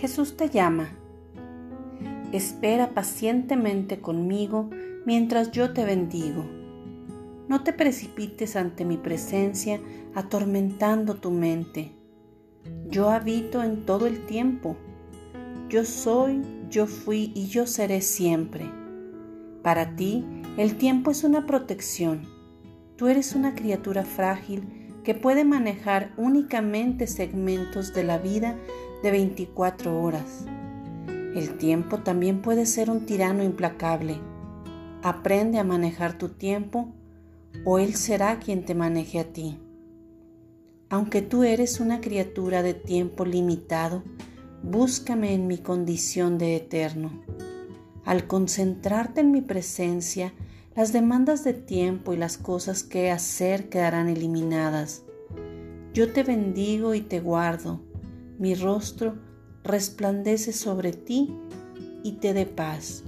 Jesús te llama. Espera pacientemente conmigo mientras yo te bendigo. No te precipites ante mi presencia atormentando tu mente. Yo habito en todo el tiempo. Yo soy, yo fui y yo seré siempre. Para ti, el tiempo es una protección. Tú eres una criatura frágil que puede manejar únicamente segmentos de la vida de 24 horas. El tiempo también puede ser un tirano implacable. Aprende a manejar tu tiempo o Él será quien te maneje a ti. Aunque tú eres una criatura de tiempo limitado, búscame en mi condición de eterno. Al concentrarte en mi presencia, las demandas de tiempo y las cosas que hacer quedarán eliminadas. Yo te bendigo y te guardo. Mi rostro resplandece sobre ti y te dé paz.